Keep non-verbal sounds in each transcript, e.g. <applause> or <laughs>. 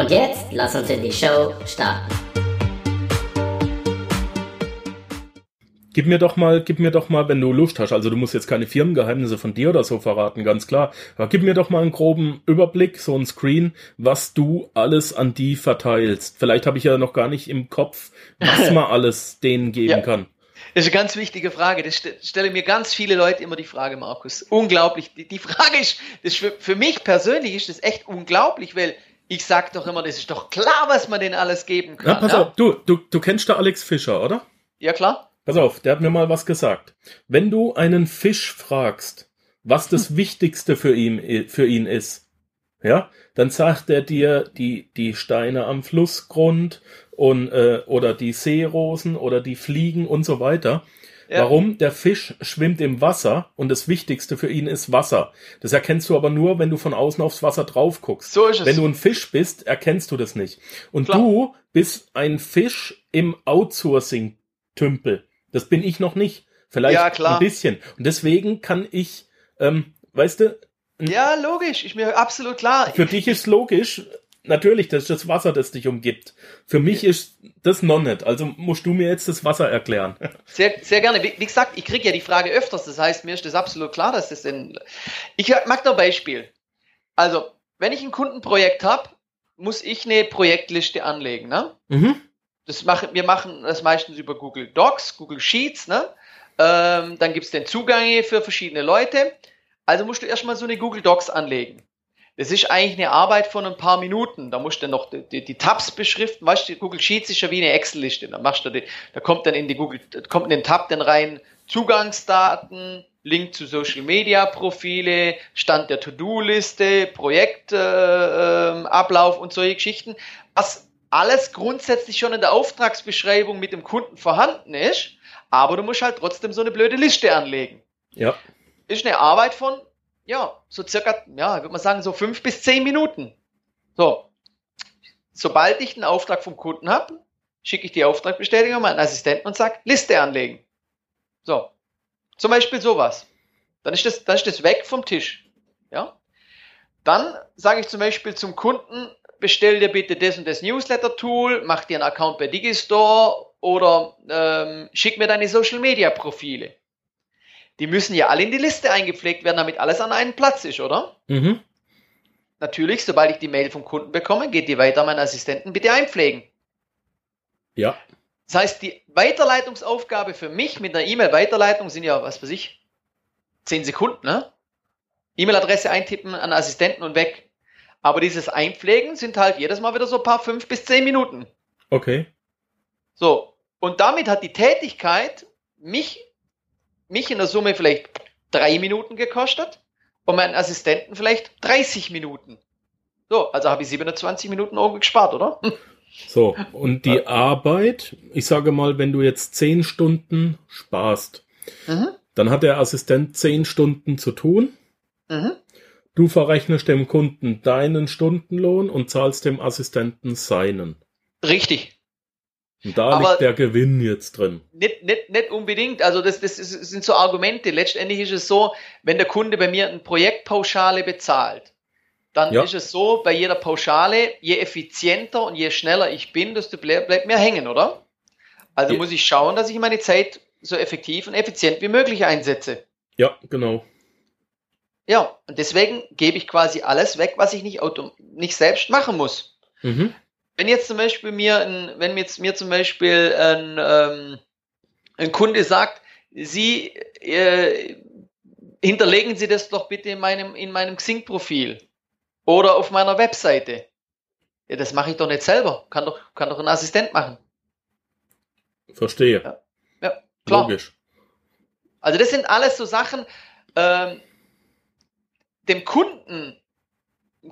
Und jetzt lass uns in die Show starten. Gib mir doch mal, gib mir doch mal, wenn du Lust hast, also du musst jetzt keine Firmengeheimnisse von dir oder so verraten, ganz klar, aber gib mir doch mal einen groben Überblick, so ein Screen, was du alles an die verteilst. Vielleicht habe ich ja noch gar nicht im Kopf, was man <laughs> alles denen geben Ja. kann. Das ist eine ganz wichtige Frage. Das st- stellen mir ganz viele Leute immer die Frage, Markus. Unglaublich. Die, die Frage ist, das für, für mich persönlich ist das echt unglaublich, weil ich sag doch immer, das ist doch klar, was man denen alles geben Ja, kann. pass ja? auf, du, du, du kennst da Alex Fischer, oder? ja, klar. Pass auf, der hat mir mal was gesagt. Wenn du einen Fisch fragst, was das Wichtigste für ihn, für ihn ist, ja, dann sagt er dir die, die Steine am Flussgrund und, äh, oder die Seerosen oder die Fliegen und so weiter. Ja. Warum? Der Fisch schwimmt im Wasser und das Wichtigste für ihn ist Wasser. Das erkennst du aber nur, wenn du von außen aufs Wasser drauf guckst. So ist es. Wenn du ein Fisch bist, erkennst du das nicht. Und Klar. du bist ein Fisch im Outsourcing-Tümpel. Das bin ich noch nicht. Vielleicht Ja, ein bisschen. Und deswegen kann ich, ähm, weißt du, ja, logisch. Ist mir absolut klar. für dich ist logisch, natürlich, das ist das Wasser, das dich umgibt. Für mich ist das noch nicht. Also musst du mir jetzt das Wasser erklären. <laughs> Sehr, sehr gerne. Wie, wie gesagt, ich kriege ja die Frage öfters. Das heißt, mir ist das absolut klar, dass das denn. Ich mag noch ein Beispiel. Also, wenn ich ein Kundenprojekt habe, muss ich eine Projektliste anlegen. Ne? Mhm. Das machen, wir machen das meistens über Google Docs, Google Sheets, ne? Ähm, dann gibt es den Zugang für verschiedene Leute. Also musst du erstmal so eine Google Docs anlegen. Das ist eigentlich eine Arbeit von ein paar Minuten. Da musst du dann noch die, die, die Tabs beschriften. Weißt du, Google Sheets ist ja wie eine Excel-Liste. Da machst du die, da kommt dann in die Google, kommt in den Tab dann rein Zugangsdaten, Link zu Social Media Profile, Stand der To-Do-Liste, Projektablauf äh, ähm, und solche Geschichten. Was alles grundsätzlich schon in der Auftragsbeschreibung mit dem Kunden vorhanden ist, aber du musst halt trotzdem so eine blöde Liste anlegen. Ja. Ist eine Arbeit von, ja, so circa, ja, würde man sagen, so fünf bis zehn Minuten. So. Sobald ich einen Auftrag vom Kunden habe, schicke ich die Auftragbestätigung an meinen Assistenten und sage, Liste anlegen. So. Zum Beispiel sowas. Dann ist das, dann ist das weg vom Tisch. Ja. Dann sage ich zum Beispiel zum Kunden, bestell dir bitte das und das Newsletter-Tool, mach dir einen Account bei Digistore oder ähm, schick mir deine Social-Media-Profile. Die müssen ja alle in die Liste eingepflegt werden, damit alles an einen Platz ist, oder? Mhm. Natürlich, sobald ich die Mail vom Kunden bekomme, geht die weiter an meinen Assistenten, bitte einpflegen. Ja. Das heißt, die Weiterleitungsaufgabe für mich mit einer E-Mail-Weiterleitung sind ja, was weiß ich, 10 Sekunden, ne? E-Mail-Adresse eintippen an Assistenten und weg. Aber dieses Einpflegen sind halt jedes Mal wieder so ein paar 5 bis 10 Minuten. Okay. So. Und damit hat die Tätigkeit mich, mich in der Summe vielleicht drei Minuten gekostet und meinen Assistenten vielleicht 30 Minuten. So, also habe ich 27 Minuten oben gespart, oder? So, und die Arbeit, ich sage mal, wenn du jetzt zehn Stunden sparst, Mhm. dann hat der Assistent zehn Stunden zu tun. Mhm. Du verrechnest dem Kunden deinen Stundenlohn und zahlst dem Assistenten seinen. Richtig. Und da Aber- liegt der Gewinn jetzt drin. Nicht, nicht, nicht unbedingt. Also das, das ist, sind so Argumente. Letztendlich ist es so, wenn der Kunde bei mir eine Projektpauschale bezahlt, dann Ja. ist es so, bei jeder Pauschale, je effizienter und je schneller ich bin, desto ble bleibt mir hängen, oder? Also Ja. muss ich schauen, dass ich meine Zeit so effektiv und effizient wie möglich einsetze. Ja, genau. Ja, und deswegen gebe ich quasi alles weg, was ich nicht, autom nicht selbst machen muss. Mhm. Wenn jetzt zum Beispiel mir ein, wenn jetzt mir zum Beispiel ein, ähm, ein Kunde sagt, Sie äh, hinterlegen Sie das doch bitte in meinem, in meinem Xing-Profil oder auf meiner Webseite. Ja, das mache ich doch nicht selber. Kann doch, kann doch ein Assistent machen. Verstehe. Ja. Ja, klar. Logisch. Also das sind alles so Sachen, ähm, dem Kunden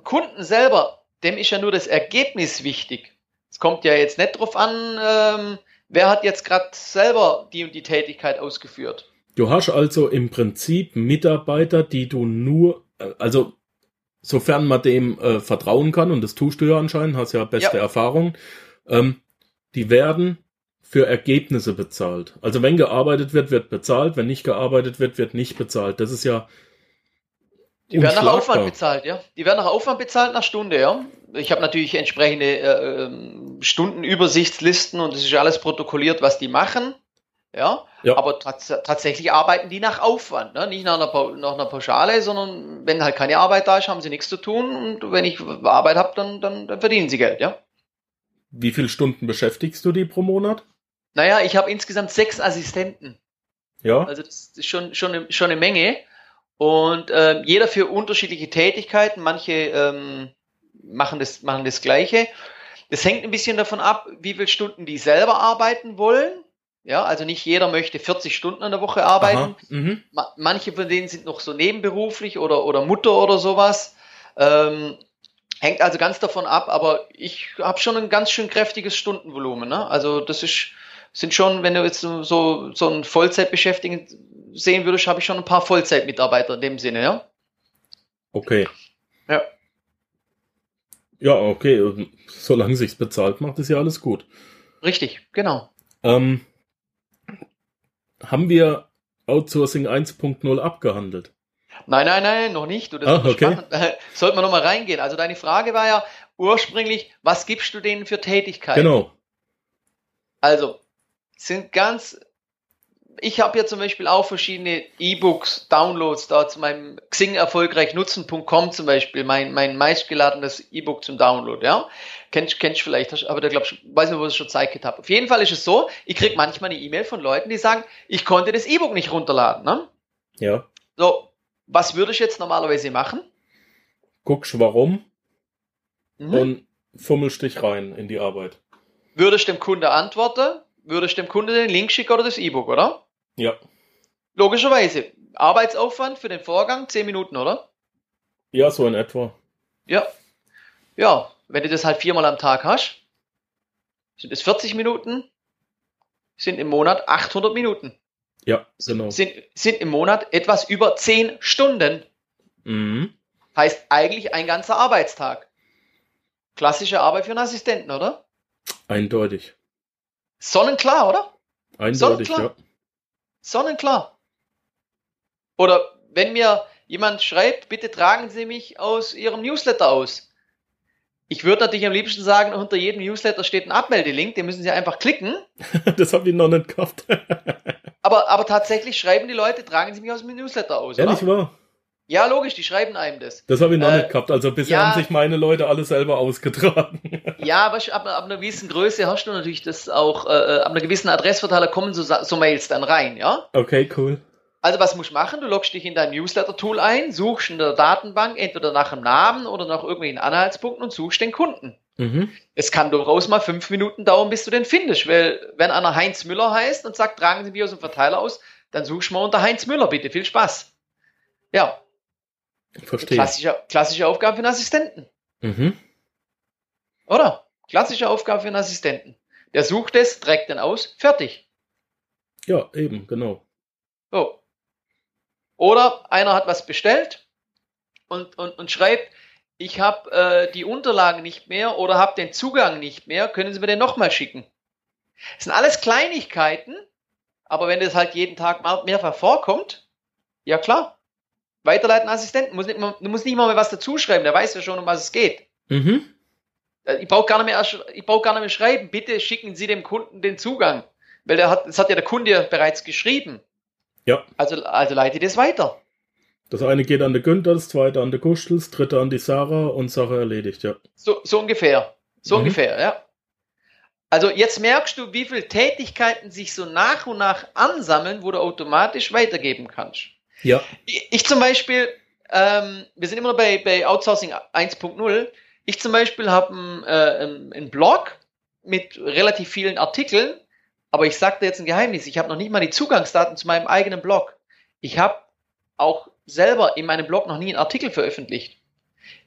Kunden selber, dem ist ja nur das Ergebnis wichtig. Es kommt ja jetzt nicht drauf an, ähm, wer hat jetzt gerade selber die und die Tätigkeit ausgeführt. Du hast also im Prinzip Mitarbeiter, die du nur, äh, also sofern man dem äh, vertrauen kann, und das tust du ja anscheinend, hast ja beste Ja. Erfahrung, ähm, die werden für Ergebnisse bezahlt. Also wenn gearbeitet wird, wird bezahlt, wenn nicht gearbeitet wird, wird nicht bezahlt. Das ist ja Die werden nach. Aufwand bezahlt, ja. Die werden nach Aufwand bezahlt nach Stunde, ja. Ich habe natürlich entsprechende äh, ähm, Stundenübersichtslisten und es ist alles protokolliert, was die machen. Ja, Ja. aber tats tatsächlich arbeiten die nach Aufwand, ne? nicht nach einer, nach einer Pauschale, sondern wenn halt keine Arbeit da ist, haben sie nichts zu tun und wenn ich Arbeit habe, dann, dann, dann verdienen sie Geld, ja. Wie viele Stunden beschäftigst du die pro Monat? Naja, ich habe insgesamt sechs Assistenten. Ja, Also das ist schon, schon, schon eine Menge. Und ähm, jeder für unterschiedliche Tätigkeiten. Manche ähm, machen, das, machen das Gleiche. Das hängt ein bisschen davon ab, wie viele Stunden die selber arbeiten wollen. Ja, also nicht jeder möchte 40 Stunden in der Woche arbeiten. Mhm. Ma manche von denen sind noch so nebenberuflich oder, oder Mutter oder sowas. Ähm, hängt also ganz davon ab, aber ich habe schon ein ganz schön kräftiges Stundenvolumen. Ne? Also das ist, sind schon, wenn du jetzt so, so, einen Vollzeitbeschäftigten sehen würdest, habe ich schon ein paar Vollzeitmitarbeiter in dem Sinne, ja. Okay. Ja. Ja, okay. Solange sich's bezahlt macht, ist ja alles gut. Richtig, genau. Ähm, haben wir Outsourcing 1.0 abgehandelt? Nein, nein, nein, noch nicht. Du, das Ah, okay. <laughs> Sollten wir nochmal reingehen. Also deine Frage war ja ursprünglich, was gibst du denen für Tätigkeiten? Genau. Also, sind ganz. Ich habe ja zum Beispiel auch verschiedene E-Books, Downloads da zu meinem Xing erfolgreich nutzen.com zum Beispiel, mein, mein meistgeladenes E-Book zum Download, ja. Kennst, kennst du vielleicht, hast- aber da glaub ich, weiß nicht, wo ich es schon gezeigt habe. Auf jeden Fall ist es so, ich krieg manchmal eine E-Mail von Leuten, die sagen, ich konnte das E-Book nicht runterladen, ne? Ja. So, was würde ich jetzt normalerweise machen? Guckst warum Mhm. und fummelst dich rein in die Arbeit. Würde ich dem Kunde antworten? Würde ich dem Kunde den Link schicken oder das E-Book, oder? Ja. Logischerweise. Arbeitsaufwand für den Vorgang 10 Minuten, oder? Ja, so in etwa. Ja. Ja, wenn du das halt viermal am Tag hast, sind es 40 Minuten, sind im Monat 800 Minuten. Ja, genau. Sind, sind im Monat etwas über 10 Stunden. Mhm. Heißt eigentlich ein ganzer Arbeitstag. Klassische Arbeit für einen Assistenten, oder? Eindeutig. Sonnenklar, oder? Eindeutig, Sonnenklar. ja. Sonnenklar. Oder wenn mir jemand schreibt, bitte tragen Sie mich aus Ihrem Newsletter aus. Ich würde natürlich am liebsten sagen, unter jedem Newsletter steht ein Abmeldelink, den müssen Sie einfach klicken. <laughs> Das habe ich noch nicht gehabt. Aber, aber tatsächlich schreiben die Leute, tragen Sie mich aus dem Newsletter aus. Ehrlich Oder? wahr? Ja, logisch, die schreiben einem das. Das habe ich noch Äh, nicht gehabt. Also bisher ja. haben sich meine Leute alle selber ausgetragen. <laughs> Ja, aber ab, ab einer gewissen Größe hast du natürlich das auch, äh, ab einer gewissen Adressverteiler kommen so, so Mails dann rein, ja? Okay, cool. Also was musst du machen? Du loggst dich in dein Newsletter-Tool ein, suchst in der Datenbank entweder nach dem Namen oder nach irgendwelchen Anhaltspunkten und suchst den Kunden. Mhm. Es kann durchaus mal fünf Minuten dauern, bis du den findest, weil wenn einer Heinz Müller heißt und sagt, tragen Sie mich aus dem Verteiler aus, dann suchst du mal unter Heinz Müller, bitte. Viel Spaß. Ja, Verstehe. klassische, klassische Aufgabe für einen Assistenten, Mhm. oder? Klassische Aufgabe für einen Assistenten. Der sucht es, trägt den aus, fertig. Ja, eben, genau. So. Oder einer hat was bestellt und, und, und schreibt, ich habe äh, die Unterlagen nicht mehr oder habe den Zugang nicht mehr, können Sie mir den nochmal schicken? Das sind alles Kleinigkeiten, aber wenn das halt jeden Tag mal mehrfach vorkommt, ja klar. Weiterleiten Assistenten, muss nicht, du musst nicht mal mehr was dazuschreiben, der weiß ja schon, um was es geht. Mhm. Ich brauche gar, nicht mehr ich brauch gar nicht mehr schreiben, bitte schicken Sie dem Kunden den Zugang. Weil der hat, das hat ja der Kunde ja bereits geschrieben. Ja. Also, also leite das weiter. Das eine geht an der Günther, das zweite an der Kuschel, das dritte an die Sarah und Sache erledigt, ja. So, so ungefähr. So Mhm. ungefähr, ja. Also jetzt merkst du, wie viele Tätigkeiten sich so nach und nach ansammeln, wo du automatisch weitergeben kannst. Ja. Ich, zum Beispiel, ähm, wir sind immer noch bei, bei Outsourcing 1.0. Ich zum Beispiel habe einen, äh, einen- Blog mit relativ vielen Artikeln, aber ich sage dir jetzt ein Geheimnis, ich habe noch nicht mal die Zugangsdaten zu meinem eigenen Blog. Ich habe auch selber in meinem Blog noch nie einen Artikel veröffentlicht.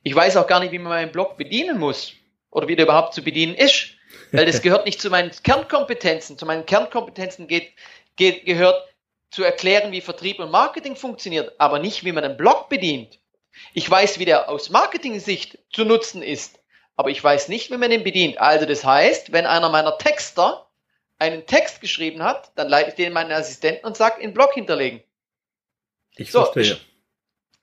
Ich weiß auch gar nicht, wie man meinen Blog bedienen muss oder wie der überhaupt zu bedienen ist, weil das <laughs> gehört nicht zu meinen Kernkompetenzen. Zu meinen Kernkompetenzen geht, geht, gehört zu erklären, wie Vertrieb und Marketing funktioniert, aber nicht, wie man einen Blog bedient. Ich weiß, wie der aus Marketing-Sicht zu nutzen ist, aber ich weiß nicht, wie man den bedient. Also das heißt, wenn einer meiner Texter einen Text geschrieben hat, dann leite ich den meinen Assistenten und sage, in Blog hinterlegen. Ich so, verstehe.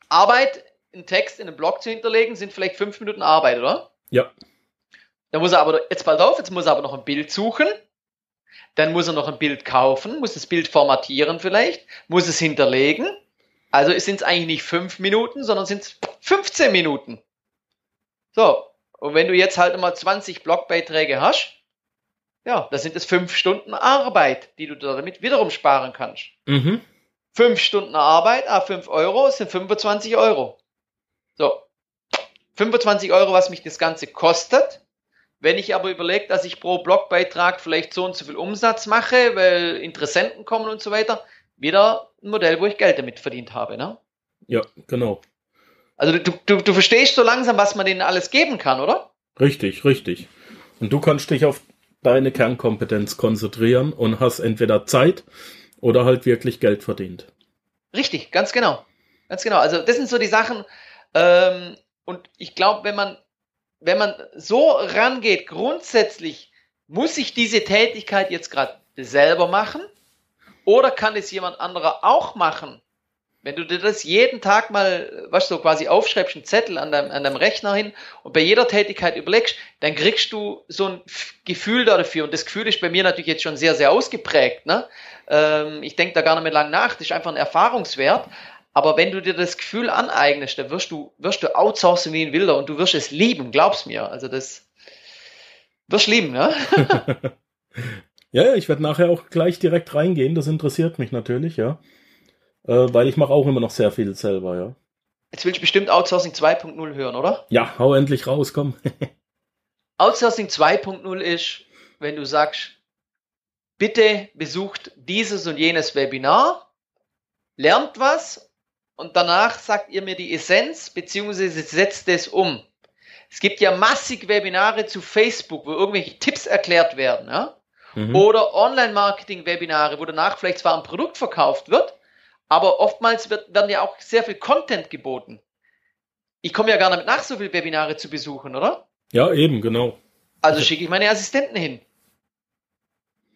Arbeit, einen Text in einen Blog zu hinterlegen, sind vielleicht fünf Minuten Arbeit, oder? Ja. Dann muss er aber, jetzt bald auf, jetzt muss er aber noch ein Bild suchen. Dann muss er noch ein Bild kaufen, muss das Bild formatieren vielleicht, muss es hinterlegen. Also sind es eigentlich nicht fünf Minuten, sondern sind es 15 Minuten. So, und wenn du jetzt halt mal 20 Blogbeiträge hast, ja, das sind es fünf Stunden Arbeit, die du damit wiederum sparen kannst. Mhm. Fünf Stunden Arbeit, ah, fünf Euro sind 25 Euro. So. 25 Euro, was mich das Ganze kostet. Wenn ich aber überlege, dass ich pro Blogbeitrag vielleicht so und so viel Umsatz mache, weil Interessenten kommen und so weiter, wieder ein Modell, wo ich Geld damit verdient habe, ne? Ja, genau. Also du, du, du verstehst so langsam, was man denen alles geben kann, oder? Richtig, richtig. Und du kannst dich auf deine Kernkompetenz konzentrieren und hast entweder Zeit oder halt wirklich Geld verdient. Richtig, ganz genau. Ganz genau. Also das sind so die Sachen. Ähm, und ich glaube, wenn man, wenn man so rangeht, grundsätzlich muss ich diese Tätigkeit jetzt gerade selber machen oder kann es jemand anderer auch machen? Wenn du dir das jeden Tag mal, was du, quasi aufschreibst, einen Zettel an deinem, an deinem Rechner hin und bei jeder Tätigkeit überlegst, dann kriegst du so ein Gefühl dafür. Und das Gefühl ist bei mir natürlich jetzt schon sehr, sehr ausgeprägt. Ne? Ähm, ich denke da gar nicht mehr lang nach. Das ist einfach ein Erfahrungswert. Aber wenn du dir das Gefühl aneignest, dann wirst du, wirst du outsourcen wie ein Wilder und du wirst es lieben, glaub's mir. Also das wirst du lieben, ne? <laughs> ja, ich werde nachher auch gleich direkt reingehen. Das interessiert mich natürlich, ja. Äh, weil ich mache auch immer noch sehr viel selber, ja. Jetzt willst du bestimmt Outsourcing 2.0 hören, oder? Ja, hau endlich raus, komm. <laughs> Outsourcing 2.0 ist, wenn du sagst, bitte besucht dieses und jenes Webinar, lernt was und danach sagt ihr mir die Essenz, beziehungsweise setzt es um. Es gibt ja massig Webinare zu Facebook, wo irgendwelche Tipps erklärt werden, ja? Mhm. Oder Online-Marketing-Webinare, wo danach vielleicht zwar ein Produkt verkauft wird, aber oftmals wird, werden ja auch sehr viel Content geboten. Ich komme ja gar nicht nach, so viele Webinare zu besuchen, oder? Ja, eben, genau. Also schicke ich meine Assistenten hin.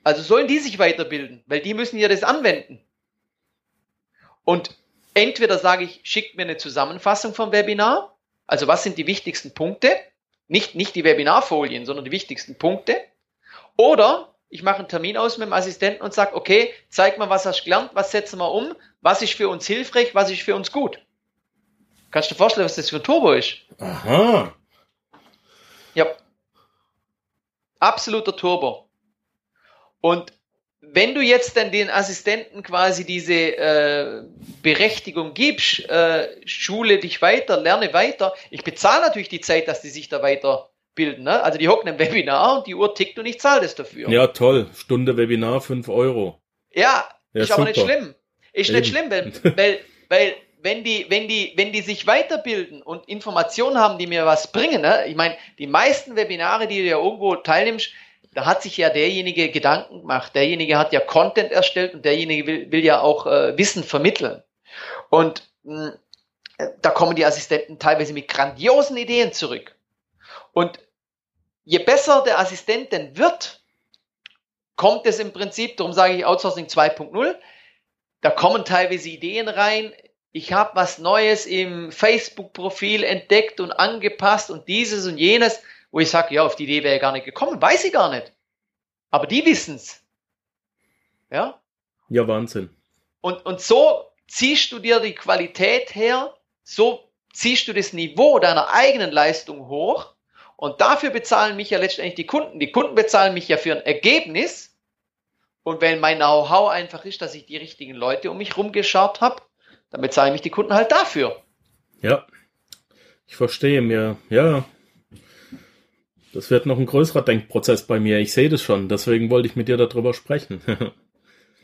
Also sollen die sich weiterbilden, weil die müssen ja das anwenden. Und entweder sage ich, schickt mir eine Zusammenfassung vom Webinar, also was sind die wichtigsten Punkte, nicht, nicht die Webinarfolien, sondern die wichtigsten Punkte, oder ich mache einen Termin aus mit dem Assistenten und sage, okay, zeig mal, was hast du gelernt, was setzen wir um, was ist für uns hilfreich, was ist für uns gut. Kannst du dir vorstellen, was das für ein Turbo ist? Aha. Ja. Absoluter Turbo. Und wenn du jetzt dann den Assistenten quasi diese äh, Berechtigung gibst, äh, schule dich weiter, lerne weiter, ich bezahle natürlich die Zeit, dass die sich da weiter bilden. Ne? Also die hocken im Webinar und die Uhr tickt und ich zahle das dafür. Ja, toll. Stunde Webinar, 5 Euro. Ja, ja ist super. aber nicht schlimm. Ist Eben. nicht schlimm, weil, <laughs> weil, weil wenn die, wenn die, wenn die sich weiterbilden und Informationen haben, die mir was bringen, ne? ich meine, die meisten Webinare, die du ja irgendwo teilnimmst, da hat sich ja derjenige Gedanken gemacht, derjenige hat ja Content erstellt und derjenige will, will ja auch äh, Wissen vermitteln. Und mh, da kommen die Assistenten teilweise mit grandiosen Ideen zurück. Und je besser der Assistent denn wird, kommt es im Prinzip, darum sage ich Outsourcing 2.0, da kommen teilweise Ideen rein. Ich habe was Neues im Facebook-Profil entdeckt und angepasst und dieses und jenes, wo ich sage, ja, auf die Idee wäre gar nicht gekommen, weiß ich gar nicht. Aber die wissen's. Ja? Ja, Wahnsinn. Und, und so ziehst du dir die Qualität her, so ziehst du das Niveau deiner eigenen Leistung hoch und dafür bezahlen mich ja letztendlich die Kunden. Die Kunden bezahlen mich ja für ein Ergebnis. Und wenn mein Know-how einfach ist, dass ich die richtigen Leute um mich rumgeschaut habe, dann bezahlen mich die Kunden halt dafür. Ja, ich verstehe mir. Ja, das wird noch ein größerer Denkprozess bei mir. Ich sehe das schon. Deswegen wollte ich mit dir darüber sprechen. <laughs>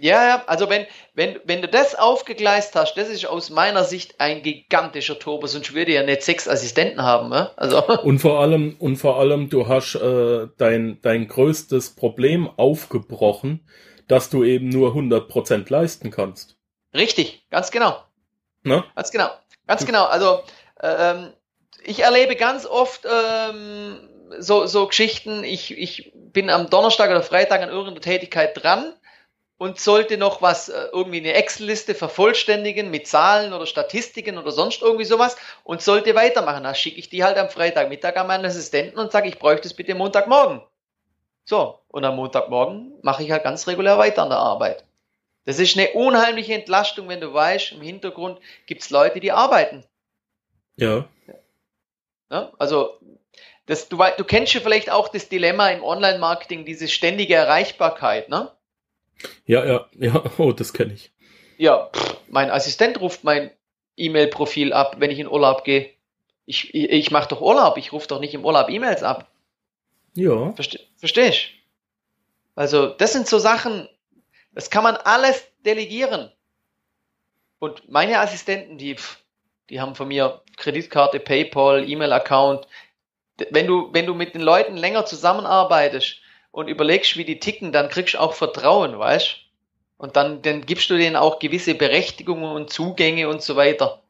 Ja, ja, also wenn, wenn, wenn du das aufgegleist hast, das ist aus meiner Sicht ein gigantischer Turbo, sonst würde ja nicht sechs Assistenten haben. Ne? Also. <laughs> Und vor allem, und vor allem, du hast äh, dein, dein größtes Problem aufgebrochen, dass du eben nur 100% leisten kannst. Richtig, ganz genau. Ne? Ganz genau. Ganz genau. Also ähm, ich erlebe ganz oft ähm, so, so Geschichten, ich, ich bin am Donnerstag oder Freitag an irgendeiner Tätigkeit dran und sollte noch was, äh, irgendwie eine Excel-Liste vervollständigen mit Zahlen oder Statistiken oder sonst irgendwie sowas und sollte weitermachen. Da schicke ich die halt am Freitagmittag an meinen Assistenten und sage, ich bräuchte es bitte Montagmorgen. So, und am Montagmorgen mache ich halt ganz regulär weiter an der Arbeit. Das ist eine unheimliche Entlastung, wenn du weißt, im Hintergrund gibt es Leute, die arbeiten. Ja. ja also das, du, du kennst ja vielleicht auch das Dilemma im Online-Marketing, diese ständige Erreichbarkeit, ne? Ja, ja, ja, <laughs> oh, das kenne ich. Ja, pff, mein Assistent ruft mein E-Mail-Profil ab, wenn ich in Urlaub gehe. Ich, ich, ich mache doch Urlaub, ich rufe doch nicht im Urlaub E-Mails ab. Ja. Verste, verstehst Also, das sind so Sachen, das kann man alles delegieren. Und meine Assistenten, die, die haben von mir Kreditkarte, PayPal, E-Mail-Account, wenn du, wenn du mit den Leuten länger zusammenarbeitest und überlegst, wie die ticken, dann kriegst du auch Vertrauen, weißt Und dann, dann gibst du denen auch gewisse Berechtigungen und Zugänge und so weiter.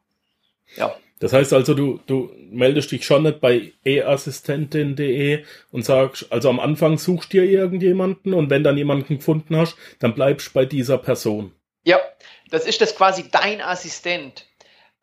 Ja. Das heißt also, du, du meldest dich schon nicht bei e-assistentin.de und sagst, also am Anfang suchst dir irgendjemanden und wenn dann jemanden gefunden hast, dann bleibst du bei dieser Person. Ja, das ist das quasi dein Assistent.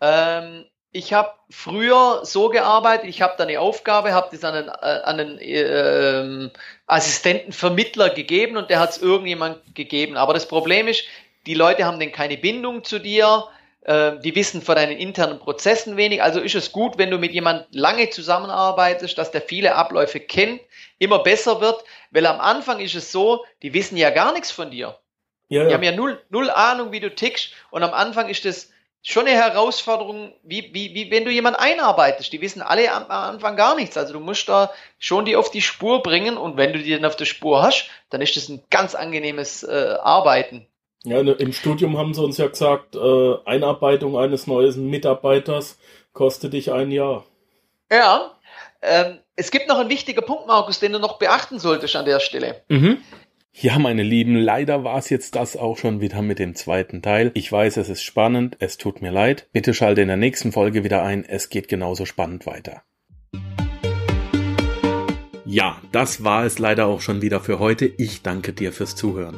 Ähm, ich habe früher so gearbeitet, ich habe da eine Aufgabe, habe das an einen, äh, an einen äh, Assistentenvermittler gegeben und der hat es irgendjemand gegeben. Aber das Problem ist, die Leute haben denn keine Bindung zu dir, äh, die wissen von deinen internen Prozessen wenig. Also ist es gut, wenn du mit jemand lange zusammenarbeitest, dass der viele Abläufe kennt, immer besser wird, weil am Anfang ist es so, die wissen ja gar nichts von dir. Ja, ja. Die haben ja null, null Ahnung, wie du tickst und am Anfang ist das schon eine Herausforderung, wie, wie, wie wenn du jemanden einarbeitest. Die wissen alle am, Anfang gar nichts. Also du musst da schon die auf die Spur bringen und wenn du die dann auf der Spur hast, dann ist das ein ganz angenehmes äh, Arbeiten. Ja, ne, im Studium haben sie uns ja gesagt, äh, Einarbeitung eines neuen Mitarbeiters kostet dich ein Jahr. Ja, ähm, es gibt noch einen wichtigen Punkt, Markus, den du noch beachten solltest an der Stelle. Mhm. Ja, meine Lieben, leider war es jetzt das auch schon wieder mit dem zweiten Teil. Ich weiß, es ist spannend, es tut mir leid. Bitte schalte in der nächsten Folge wieder ein, es geht genauso spannend weiter. Ja, das war es leider auch schon wieder für heute. Ich danke dir fürs Zuhören.